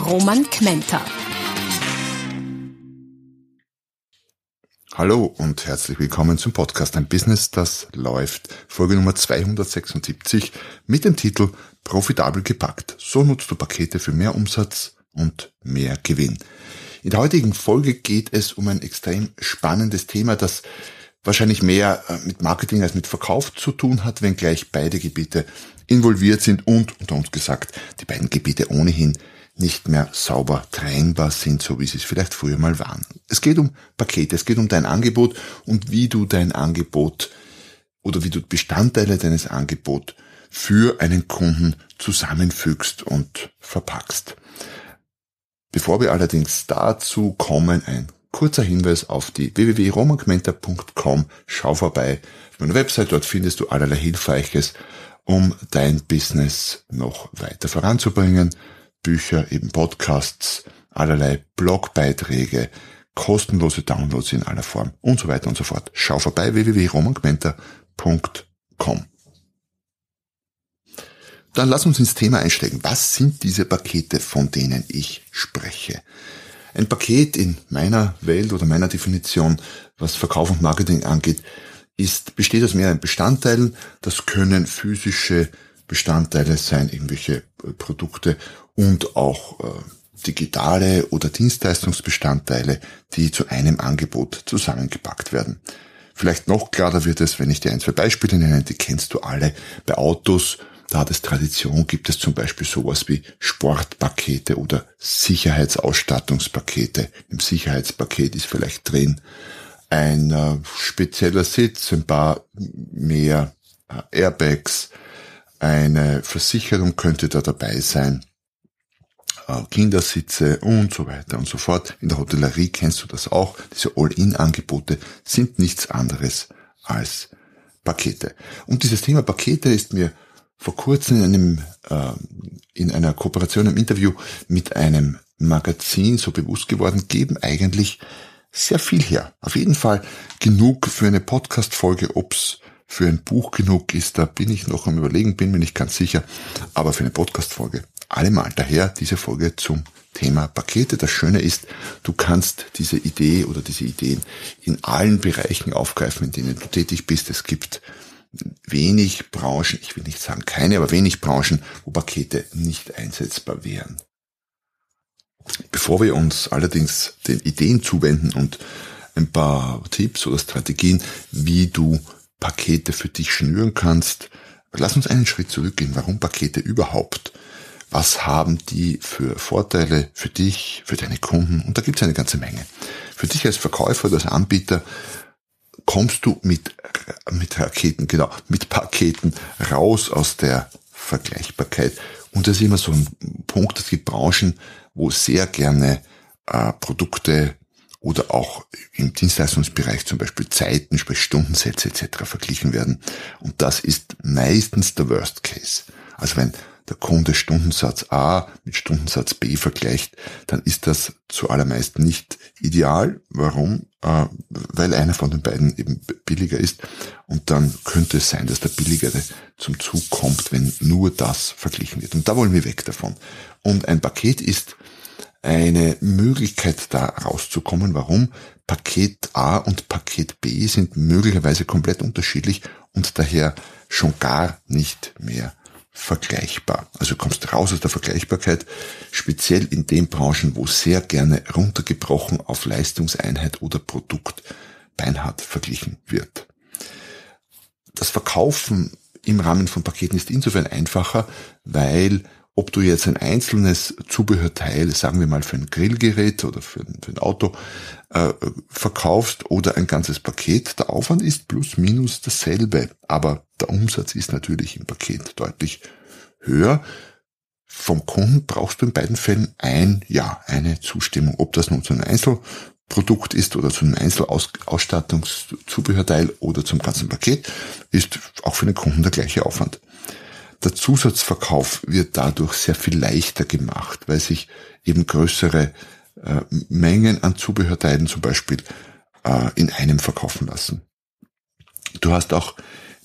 Roman Kmenter. Hallo und herzlich willkommen zum Podcast Ein Business, das läuft. Folge Nummer 276 mit dem Titel Profitabel gepackt. So nutzt du Pakete für mehr Umsatz und mehr Gewinn. In der heutigen Folge geht es um ein extrem spannendes Thema, das wahrscheinlich mehr äh, mit Marketing als mit Verkauf zu tun hat, wenngleich beide Gebiete involviert sind und, unter uns gesagt, die beiden Gebiete ohnehin nicht mehr sauber trennbar sind, so wie sie es vielleicht früher mal waren. Es geht um Pakete, es geht um dein Angebot und wie du dein Angebot oder wie du Bestandteile deines Angebots für einen Kunden zusammenfügst und verpackst. Bevor wir allerdings dazu kommen, ein kurzer Hinweis auf die www.romangmenta.com. Schau vorbei auf meiner Website, dort findest du allerlei Hilfreiches, um dein Business noch weiter voranzubringen. Bücher, eben Podcasts, allerlei Blogbeiträge, kostenlose Downloads in aller Form und so weiter und so fort. Schau vorbei www.romangmenta.com. Dann lass uns ins Thema einsteigen. Was sind diese Pakete, von denen ich spreche? Ein Paket in meiner Welt oder meiner Definition, was Verkauf und Marketing angeht, ist, besteht aus mehreren Bestandteilen. Das können physische Bestandteile sein, irgendwelche äh, Produkte und auch äh, digitale oder Dienstleistungsbestandteile, die zu einem Angebot zusammengepackt werden. Vielleicht noch klarer wird es, wenn ich dir ein, zwei Beispiele nenne, die kennst du alle. Bei Autos da hat es Tradition, gibt es zum Beispiel sowas wie Sportpakete oder Sicherheitsausstattungspakete. Im Sicherheitspaket ist vielleicht drin ein äh, spezieller Sitz, ein paar mehr äh, Airbags, eine Versicherung könnte da dabei sein, Kindersitze und so weiter und so fort. In der Hotellerie kennst du das auch. Diese All-in-Angebote sind nichts anderes als Pakete. Und dieses Thema Pakete ist mir vor kurzem in einem äh, in einer Kooperation im Interview mit einem Magazin so bewusst geworden, geben eigentlich sehr viel her. Auf jeden Fall genug für eine Podcast-Folge, ob's für ein Buch genug ist, da bin ich noch am überlegen, bin mir nicht ganz sicher, aber für eine Podcast-Folge allemal. Daher diese Folge zum Thema Pakete. Das Schöne ist, du kannst diese Idee oder diese Ideen in allen Bereichen aufgreifen, in denen du tätig bist. Es gibt wenig Branchen, ich will nicht sagen keine, aber wenig Branchen, wo Pakete nicht einsetzbar wären. Bevor wir uns allerdings den Ideen zuwenden und ein paar Tipps oder Strategien, wie du Pakete für dich schnüren kannst, lass uns einen Schritt zurückgehen. Warum Pakete überhaupt? Was haben die für Vorteile für dich, für deine Kunden? Und da gibt es eine ganze Menge. Für dich als Verkäufer oder als Anbieter kommst du mit, mit Raketen, genau, mit Paketen raus aus der Vergleichbarkeit. Und das ist immer so ein Punkt, es gibt Branchen, wo sehr gerne äh, Produkte oder auch im Dienstleistungsbereich zum Beispiel Zeiten, sprich Stundensätze etc. verglichen werden. Und das ist meistens der Worst Case. Also wenn der Kunde Stundensatz A mit Stundensatz B vergleicht, dann ist das zu allermeist nicht ideal. Warum? Äh, weil einer von den beiden eben billiger ist. Und dann könnte es sein, dass der billigere zum Zug kommt, wenn nur das verglichen wird. Und da wollen wir weg davon. Und ein Paket ist eine Möglichkeit da rauszukommen. Warum? Paket A und Paket B sind möglicherweise komplett unterschiedlich und daher schon gar nicht mehr vergleichbar. Also du kommst raus aus der Vergleichbarkeit, speziell in den Branchen, wo sehr gerne runtergebrochen auf Leistungseinheit oder Produkt beinhart verglichen wird. Das Verkaufen im Rahmen von Paketen ist insofern einfacher, weil ob du jetzt ein einzelnes Zubehörteil, sagen wir mal für ein Grillgerät oder für ein, für ein Auto, äh, verkaufst oder ein ganzes Paket, der Aufwand ist plus minus dasselbe, aber der Umsatz ist natürlich im Paket deutlich höher. vom Kunden brauchst du in beiden Fällen ein Ja, eine Zustimmung. Ob das nun zu einem Einzelprodukt ist oder zu einem Einzelausstattungszubehörteil oder zum ganzen Paket, ist auch für den Kunden der gleiche Aufwand. Der Zusatzverkauf wird dadurch sehr viel leichter gemacht, weil sich eben größere äh, Mengen an Zubehörteilen zum Beispiel äh, in einem verkaufen lassen. Du hast auch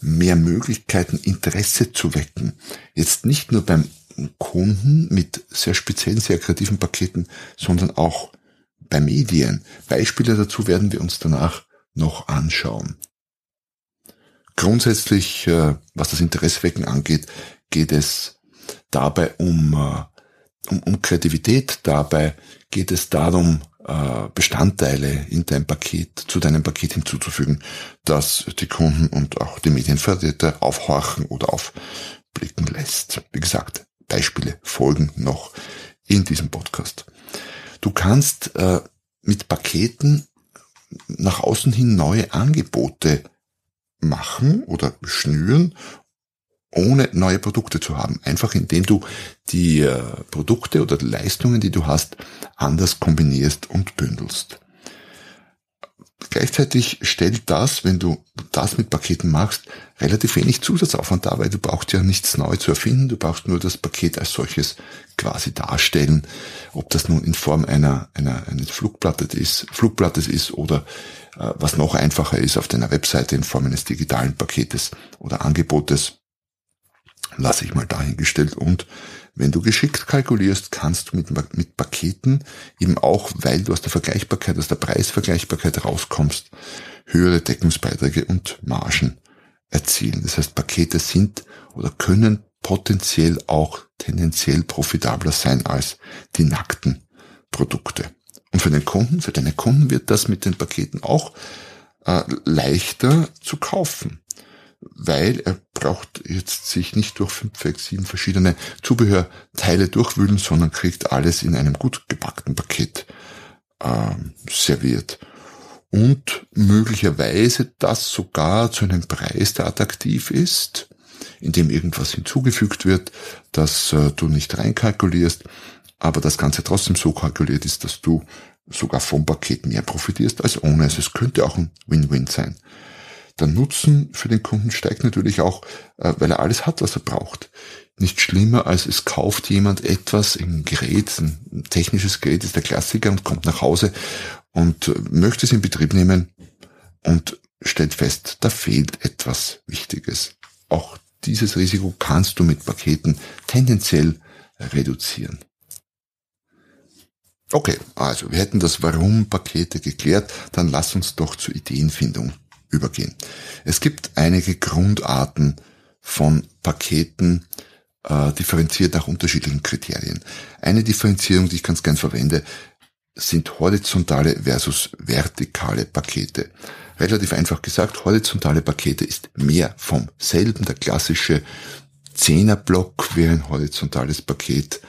mehr Möglichkeiten, Interesse zu wecken. Jetzt nicht nur beim Kunden mit sehr speziellen, sehr kreativen Paketen, sondern auch bei Medien. Beispiele dazu werden wir uns danach noch anschauen. Grundsätzlich, äh, was das Interessewecken angeht, geht es dabei um, äh, um, um Kreativität. Dabei geht es darum, Bestandteile in dein Paket, zu deinem Paket hinzuzufügen, dass die Kunden und auch die Medienvertreter aufhorchen oder aufblicken lässt. Wie gesagt, Beispiele folgen noch in diesem Podcast. Du kannst äh, mit Paketen nach außen hin neue Angebote machen oder schnüren, ohne neue Produkte zu haben. Einfach indem du die äh, Produkte oder die Leistungen, die du hast, anders kombinierst und bündelst. Gleichzeitig stellt das, wenn du das mit Paketen machst, relativ wenig Zusatzaufwand dar, weil du brauchst ja nichts neu zu erfinden, du brauchst nur das Paket als solches quasi darstellen, ob das nun in Form einer, einer eines Flugblattes ist, Flugblattes ist oder äh, was noch einfacher ist, auf deiner Webseite in Form eines digitalen Paketes oder Angebotes, lasse ich mal dahingestellt und wenn du geschickt kalkulierst, kannst du mit, mit Paketen eben auch, weil du aus der Vergleichbarkeit, aus der Preisvergleichbarkeit rauskommst, höhere Deckungsbeiträge und Margen erzielen. Das heißt, Pakete sind oder können potenziell auch tendenziell profitabler sein als die nackten Produkte. Und für den Kunden, für deine Kunden wird das mit den Paketen auch äh, leichter zu kaufen weil er braucht jetzt sich nicht durch fünf, sechs, sieben verschiedene Zubehörteile durchwühlen, sondern kriegt alles in einem gut gepackten Paket äh, serviert. Und möglicherweise das sogar zu einem Preis, der attraktiv ist, in dem irgendwas hinzugefügt wird, dass äh, du nicht reinkalkulierst, aber das Ganze trotzdem so kalkuliert ist, dass du sogar vom Paket mehr profitierst als ohne. Also es könnte auch ein Win-Win sein. Der Nutzen für den Kunden steigt natürlich auch, äh, weil er alles hat, was er braucht. Nicht schlimmer, als es kauft jemand etwas, ein Gerät, ein technisches Gerät ist der Klassiker und kommt nach Hause und äh, möchte es in Betrieb nehmen und stellt fest, da fehlt etwas Wichtiges. Auch dieses Risiko kannst du mit Paketen tendenziell reduzieren. Okay, also wir hätten das Warum Pakete geklärt, dann lass uns doch zur Ideenfindung übergehen. Es gibt einige Grundarten von Paketen, äh, differenziert nach unterschiedlichen Kriterien. Eine Differenzierung, die ich ganz gern verwende, sind horizontale versus vertikale Pakete. Relativ einfach gesagt, horizontale Pakete ist mehr vom selben. Der klassische Zehnerblock wäre ein horizontales Paket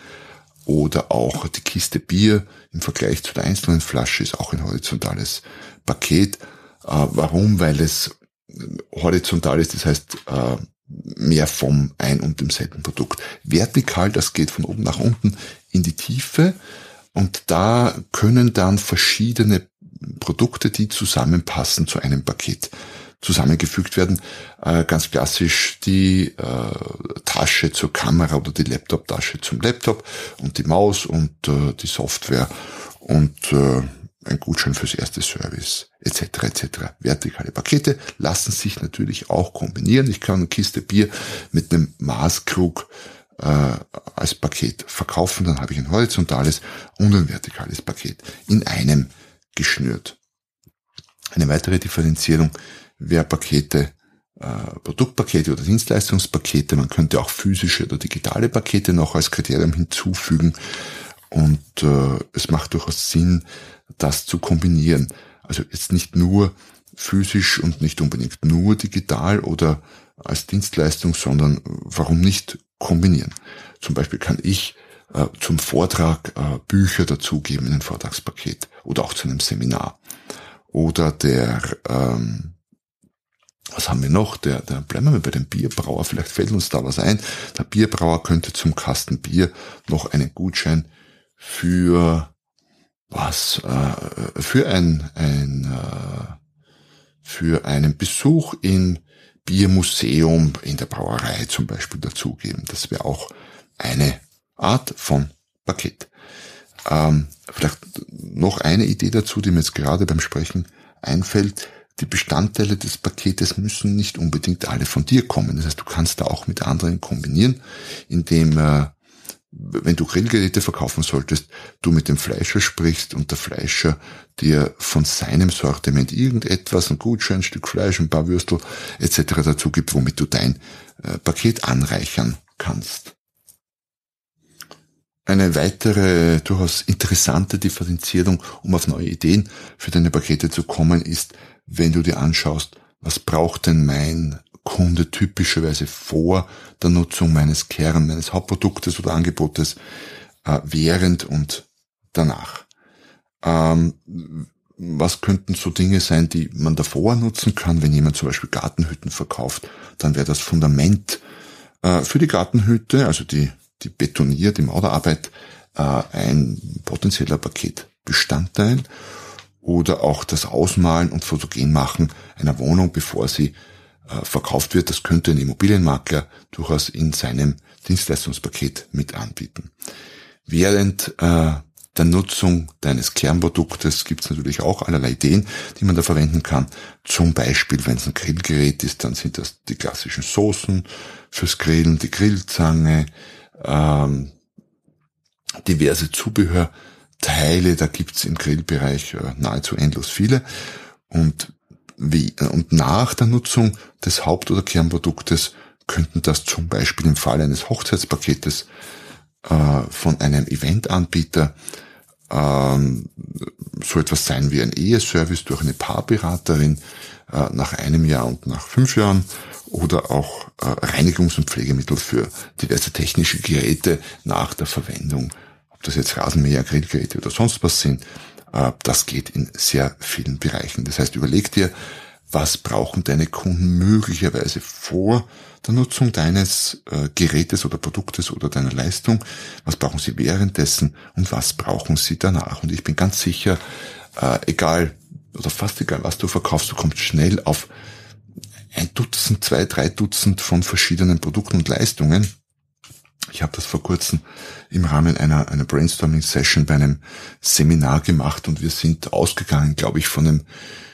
oder auch die Kiste Bier im Vergleich zu der einzelnen Flasche ist auch ein horizontales Paket. Äh, warum? Weil es horizontal ist, das heißt äh, mehr vom ein und demselben Produkt. Vertikal, das geht von oben nach unten in die Tiefe und da können dann verschiedene Produkte, die zusammenpassen zu einem Paket, zusammengefügt werden. Äh, ganz klassisch die Tasche zur Kamera oder die Laptop-Tasche zum Laptop und die Maus und die Software und äh, ein Gutschein fürs erste Service, etc. etc. Vertikale Pakete lassen sich natürlich auch kombinieren. Ich kann eine Kiste Bier mit einem Maßkrug äh, als Paket verkaufen, dann habe ich ein horizontales und ein vertikales Paket in einem geschnürt. Eine weitere Differenzierung wäre Pakete, äh, Produktpakete oder Dienstleistungspakete. Man könnte auch physische oder digitale Pakete noch als Kriterium hinzufügen. Und äh, es macht durchaus Sinn, das zu kombinieren. Also jetzt nicht nur physisch und nicht unbedingt nur digital oder als Dienstleistung, sondern warum nicht kombinieren? Zum Beispiel kann ich äh, zum Vortrag äh, Bücher dazugeben in ein Vortragspaket oder auch zu einem Seminar. Oder der ähm, was haben wir noch? Der, der, bleiben wir bei dem Bierbrauer. Vielleicht fällt uns da was ein. Der Bierbrauer könnte zum Kasten Bier noch einen Gutschein für was? Äh, für ein, ein äh, für einen Besuch im Biermuseum in der Brauerei zum Beispiel dazugeben. Das wäre auch eine Art von Paket. Ähm, vielleicht noch eine Idee dazu, die mir jetzt gerade beim Sprechen einfällt. Die Bestandteile des Paketes müssen nicht unbedingt alle von dir kommen. Das heißt, du kannst da auch mit anderen kombinieren, indem äh, wenn du Grillgeräte verkaufen solltest, du mit dem Fleischer sprichst und der Fleischer dir von seinem Sortiment irgendetwas, ein Gutschein, ein Stück Fleisch, ein paar Würstel etc. dazu gibt, womit du dein äh, Paket anreichern kannst. Eine weitere durchaus interessante Differenzierung, um auf neue Ideen für deine Pakete zu kommen, ist, wenn du dir anschaust, was braucht denn mein Kunde typischerweise vor der Nutzung meines Kern, meines Hauptproduktes oder Angebotes, äh, während und danach. Ähm, was könnten so Dinge sein, die man davor nutzen kann, wenn jemand zum Beispiel Gartenhütten verkauft? Dann wäre das Fundament äh, für die Gartenhütte, also die, die betoniert, die Mauerarbeit, äh, ein potenzieller Paketbestandteil oder auch das Ausmalen und Fotogen machen einer Wohnung, bevor sie verkauft wird, das könnte ein Immobilienmakler durchaus in seinem Dienstleistungspaket mit anbieten. Während äh, der Nutzung deines Kernproduktes gibt es natürlich auch allerlei Ideen, die man da verwenden kann. Zum Beispiel, wenn es ein Grillgerät ist, dann sind das die klassischen Soßen fürs Grillen, die Grillzange, ähm, diverse Zubehörteile, da gibt's im Grillbereich äh, nahezu endlos viele. Und wie, äh, und nach der Nutzung des Haupt- oder Kernproduktes könnten das zum Beispiel im Fall eines Hochzeitspaketes äh, von einem Eventanbieter ähm, so etwas sein wie ein Eheservice durch eine Paarberaterin äh, nach einem Jahr und nach fünf Jahren oder auch Reinigungs- und Pflegemittel für diverse technische Geräte nach der Verwendung, ob das jetzt Rasenmäher, Grillgeräte oder sonst was sind, das geht in sehr vielen Bereichen. Das heißt, überleg dir, was brauchen deine Kunden möglicherweise vor der Nutzung deines äh, Gerätes oder Produktes oder deiner Leistung, was brauchen sie währenddessen und was brauchen sie danach. Und ich bin ganz sicher, äh, egal oder fast egal, was du verkaufst, du kommst schnell auf ein Dutzend, zwei, drei Dutzend von verschiedenen Produkten und Leistungen, ich habe das vor kurzem im Rahmen einer, einer Brainstorming-Session bei einem Seminar gemacht und wir sind ausgegangen, glaube ich, von einem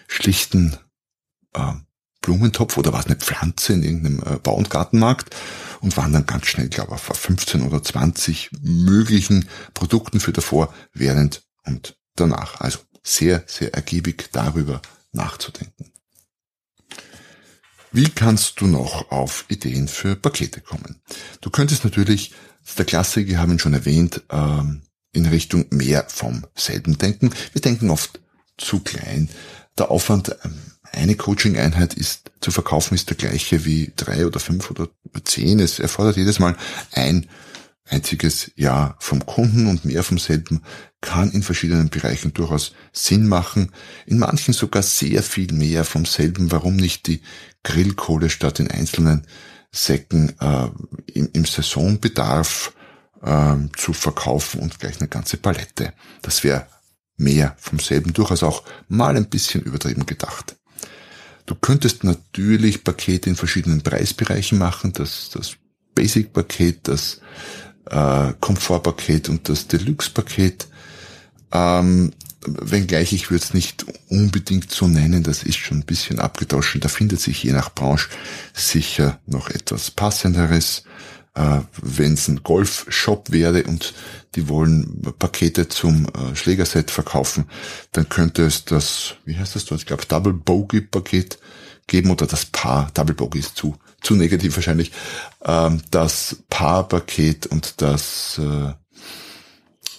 schlichten äh, Blumentopf oder war es eine Pflanze in irgendeinem äh, Bau- und Gartenmarkt und waren dann ganz schnell, glaube ich, auf 15 oder 20 möglichen Produkten für davor, während und danach. Also sehr, sehr ergiebig darüber nachzudenken. Wie kannst du noch auf Ideen für Pakete kommen? Du könntest natürlich, der Klassiker, haben ihn schon erwähnt, ähm, in Richtung mehr vom selben denken. Wir denken oft zu klein. Der Aufwand, ähm, eine Coaching-Einheit ist zu verkaufen, ist der gleiche wie drei oder fünf oder zehn. Es erfordert jedes Mal ein einziges Jahr vom Kunden und mehr vom selben kann in verschiedenen Bereichen durchaus Sinn machen. In manchen sogar sehr viel mehr vom selben. Warum nicht die Grillkohle statt in einzelnen Säcken äh, im, im Saisonbedarf äh, zu verkaufen und gleich eine ganze Palette. Das wäre mehr vom selben, durchaus auch mal ein bisschen übertrieben gedacht. Du könntest natürlich Pakete in verschiedenen Preisbereichen machen, das, das Basic-Paket, das äh, Komfortpaket und das Deluxe-Paket. Ähm, wenngleich ich würde es nicht unbedingt so nennen, das ist schon ein bisschen abgetauscht. Da findet sich je nach Branche sicher noch etwas passenderes. Äh, Wenn es ein Golfshop wäre und die wollen Pakete zum äh, Schlägerset verkaufen, dann könnte es das, wie heißt das dort, ich glaube Double Bogey Paket geben oder das Paar, Double Bogey ist zu, zu negativ wahrscheinlich, ähm, das Paarpaket und das äh,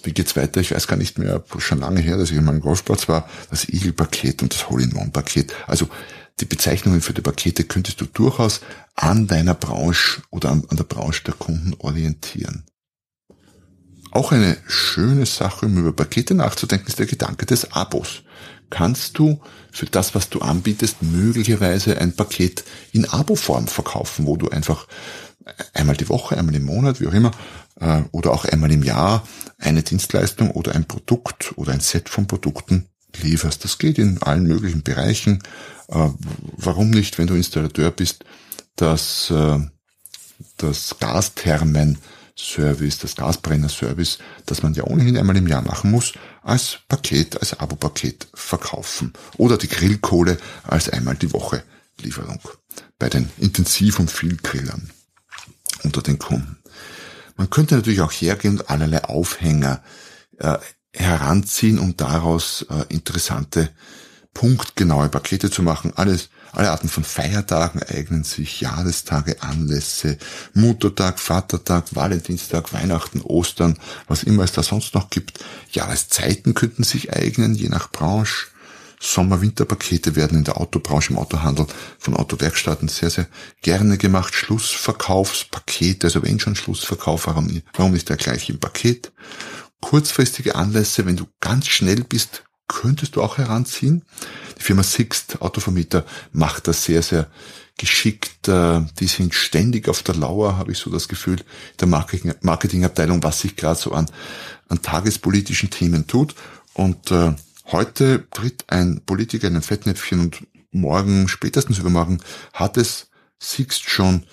wie geht's weiter? Ich weiß gar nicht mehr, schon lange her, dass ich in meinem Golfplatz war, das Eagle-Paket und das Hole-in-One-Paket. Also die Bezeichnungen für die Pakete könntest du durchaus an deiner Branche oder an, an der Branche der Kunden orientieren. Auch eine schöne Sache, um über Pakete nachzudenken, ist der Gedanke des Abos. Kannst du für das, was du anbietest, möglicherweise ein Paket in Abo-Form verkaufen, wo du einfach einmal die Woche, einmal im Monat, wie auch immer, äh, oder auch einmal im Jahr eine Dienstleistung oder ein Produkt oder ein Set von Produkten lieferst. Das geht in allen möglichen Bereichen. Äh, warum nicht, wenn du Installateur bist, dass äh, das Gasthermen Service, das Gasbrenner-Service, das man ja ohnehin einmal im Jahr machen muss, als Paket, als Abo-Paket verkaufen. Oder die Grillkohle als einmal die Woche Lieferung bei den Intensiv- und Vielgrillern unter den Kunden. Man könnte natürlich auch hergehen und allerlei Aufhänger äh, heranziehen, um daraus äh, interessante punktgenaue Pakete zu machen. Alles alle Arten von Feiertagen eignen sich, Jahrestage, Anlässe, Muttertag, Vatertag, Valentinstag, Weihnachten, Ostern, was immer es da sonst noch gibt. Jahreszeiten könnten sich eignen, je nach Branche. Sommer-Winter-Pakete werden in der Autobranche, im Autohandel von Autowerkstätten sehr, sehr gerne gemacht. Schlussverkaufspakete, also wenn schon Schlussverkauf, warum nicht, der gleiche im Paket? Kurzfristige Anlässe, wenn du ganz schnell bist, könntest du auch heranziehen. Die Firma Sixt, Autovermieter, macht das sehr, sehr geschickt. Äh, die sind ständig auf der Lauer, habe ich so das Gefühl, der Marketing, Marketingabteilung, was sich gerade so an, an tagespolitischen Themen tut. Und äh, heute tritt ein Politiker in ein Fettnäpfchen und morgen, spätestens übermorgen, hat es Sixt schon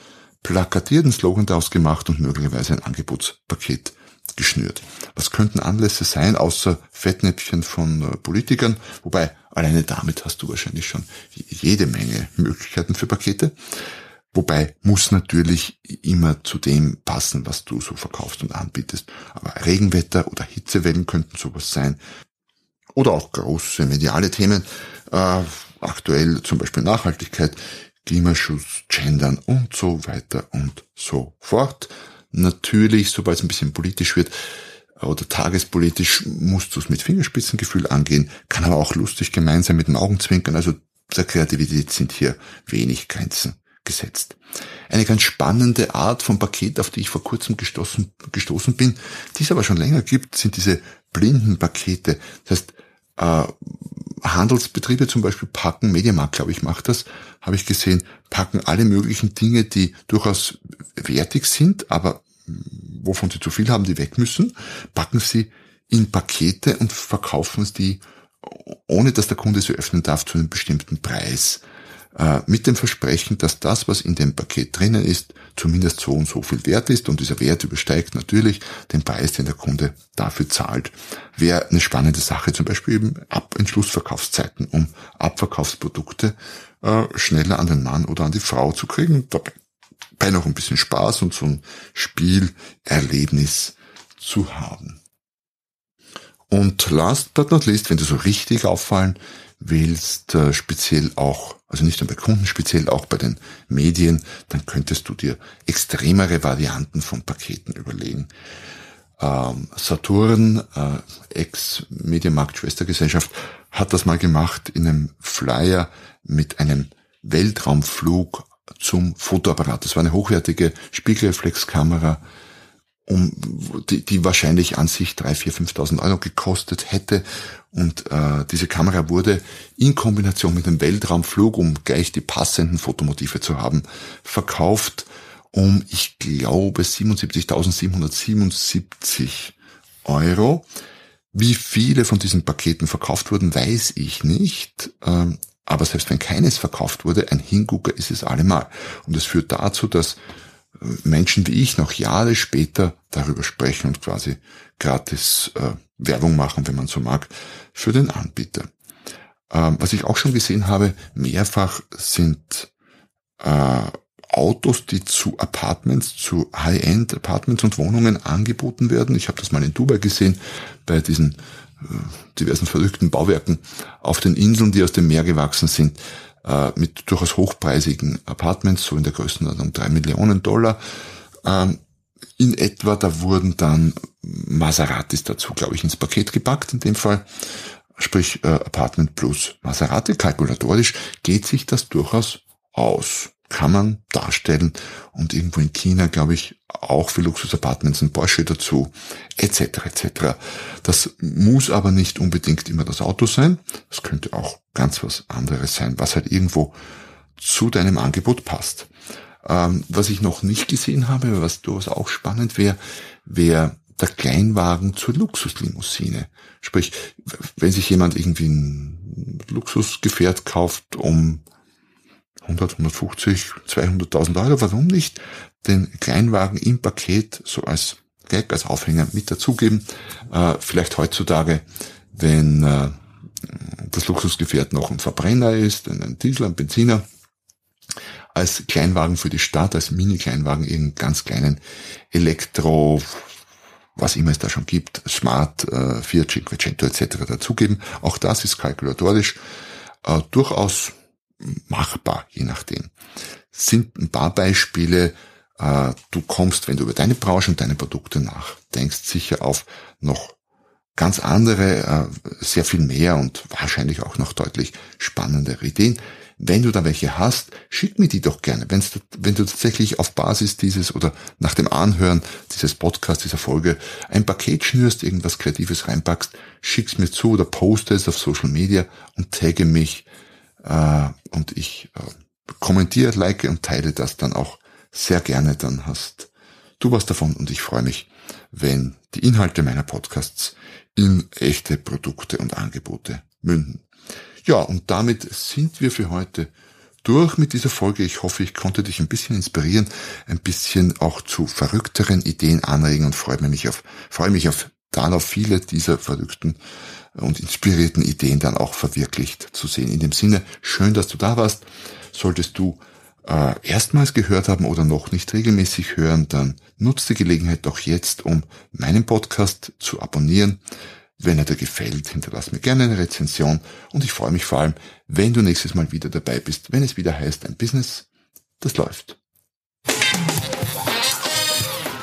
plakatierten Slogan daraus gemacht und möglicherweise ein Angebotspaket geschnürt. Was könnten Anlässe sein, außer Fettnäpfchen von äh, Politikern? Wobei, alleine damit hast du wahrscheinlich schon jede Menge Möglichkeiten für Pakete. Wobei muss natürlich immer zu dem passen, was du so verkaufst und anbietest. Aber Regenwetter oder Hitzewellen könnten sowas sein. Oder auch große mediale Themen. Äh, aktuell zum Beispiel Nachhaltigkeit, Klimaschutz, Gendern und so weiter und so fort. Natürlich, sobald es ein bisschen politisch wird oder tagespolitisch, musst du es mit Fingerspitzengefühl angehen, kann aber auch lustig gemein sein mit dem Augenzwinkern. Also der Kreativität sind hier wenig Grenzen gesetzt. Eine ganz spannende Art von Paket, auf die ich vor kurzem gestoßen, gestoßen bin, die es aber schon länger gibt, sind diese blinden Pakete. Das heißt, äh, Handelsbetriebe zum Beispiel packen, Mediamarkt glaube ich macht das, habe ich gesehen, packen alle möglichen Dinge, die durchaus wertig sind, aber wovon sie zu viel haben, die weg müssen, packen sie in Pakete und verkaufen die, ohne dass der Kunde sie öffnen darf, zu einem bestimmten Preis. Äh, mit dem Versprechen, dass das, was in dem Paket drinnen ist, zumindest so und so viel wert ist und dieser Wert übersteigt natürlich den Preis, den der Kunde dafür zahlt. Wäre eine spannende Sache, zum Beispiel eben ab in Schlussverkaufszeiten, um Abverkaufsprodukte äh, schneller an den Mann oder an die Frau zu kriegen, dabei noch ein bisschen Spaß und so ein Spielerlebnis zu haben. Und last but not least, wenn du so richtig auffallen willst, äh, speziell auch, also nicht nur bei Kunden, speziell auch bei den Medien, dann könntest du dir extremere Varianten von Paketen überlegen. Ähm, Saturn, äh, Ex-Mediamarkt-Schwestergesellschaft, hat das mal gemacht in einem Flyer mit einem Weltraumflug zum Fotoapparat. Das war eine hochwertige Spiegelreflexkamera um, die, die wahrscheinlich an sich drei, vier, 5.000 Euro gekostet hätte. Und äh, diese Kamera wurde in Kombination mit dem Weltraumflug, um gleich die passenden Fotomotive zu haben, verkauft um, ich glaube, 77.777 Euro. Wie viele von diesen Paketen verkauft wurden, weiß ich nicht. Ähm, aber selbst wenn keines verkauft wurde, ein Hingucker ist es allemal. Und es führt dazu, dass Menschen wie ich noch Jahre später darüber sprechen und quasi gratis äh, Werbung machen, wenn man so mag, für den Anbieter. Ähm, was ich auch schon gesehen habe, mehrfach sind äh, Autos, die zu Apartments, zu High-End Apartments und Wohnungen angeboten werden. Ich habe das mal in Dubai gesehen, bei diesen äh, diversen verrückten Bauwerken auf den Inseln, die aus dem Meer gewachsen sind äh, mit durchaus hochpreisigen Apartments, so in der Größenordnung drei Millionen Dollar. Ähm, in etwa, da wurden dann Maseratis dazu, glaube ich, ins Paket gepackt in dem Fall. Sprich äh, Apartment plus Maserati. Kalkulatorisch geht sich das durchaus aus. Kann man darstellen und irgendwo in China, glaube ich, auch für Luxusapartments ein Porsche dazu, etc. etc. Das muss aber nicht unbedingt immer das Auto sein. Das könnte auch ganz was anderes sein, was halt irgendwo zu deinem Angebot passt. Ähm, was ich noch nicht gesehen habe, was durchaus auch spannend wäre, wäre der Kleinwagen zur Luxuslimousine. Sprich, wenn sich jemand irgendwie ein Luxusgefährt kauft um 100, 150, 200.000 Euro, warum nicht den Kleinwagen im Paket so als Gag, als Aufhänger mit dazugeben? Äh, vielleicht heutzutage, wenn äh, das Luxusgefährt noch ein Verbrenner ist, ein Diesel, ein Benziner, als Kleinwagen für die Stadt, als Mini-Kleinwagen irgendeinen ganz kleinen Elektro, was immer es da schon gibt, Smart, äh, Fiat Cinquecento etc. dazugeben. Auch das ist kalkulatorisch äh, durchaus machbar, je nachdem. Sind ein paar Beispiele, äh, du kommst, wenn du über deine Branche und deine Produkte nachdenkst, sicher auf noch ganz andere, äh, sehr viel mehr und wahrscheinlich auch noch deutlich spannendere Ideen. Wenn du da welche hast, schick mir die doch gerne. Wenn's, wenn du tatsächlich auf Basis dieses oder nach dem Anhören dieses Podcasts, dieser Folge ein Paket schnürst, irgendwas Kreatives reinpackst, schick's mir zu oder poste es auf Social Media und tagge mich äh, und ich äh, kommentiere, like und teile das dann auch sehr gerne. Dann hast du was davon und ich freue mich, wenn die Inhalte meiner Podcasts in echte Produkte und Angebote münden. Ja, und damit sind wir für heute durch mit dieser Folge. Ich hoffe, ich konnte dich ein bisschen inspirieren, ein bisschen auch zu verrückteren Ideen anregen und freue mich auf, freue mich auf darauf viele dieser verrückten und inspirierten Ideen dann auch verwirklicht zu sehen. In dem Sinne, schön, dass du da warst. Solltest du äh, erstmals gehört haben oder noch nicht regelmäßig hören, dann nutzt die Gelegenheit doch jetzt, um meinen Podcast zu abonnieren. Wenn er dir gefällt, hinterlass mir gerne eine Rezension und ich freue mich vor allem, wenn du nächstes Mal wieder dabei bist, wenn es wieder heißt, ein Business, das läuft.